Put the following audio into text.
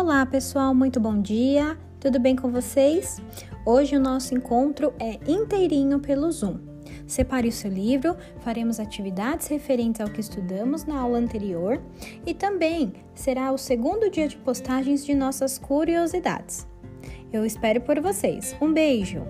Olá, pessoal, muito bom dia. Tudo bem com vocês? Hoje o nosso encontro é inteirinho pelo Zoom. Separe o seu livro, faremos atividades referentes ao que estudamos na aula anterior e também será o segundo dia de postagens de nossas curiosidades. Eu espero por vocês. Um beijo!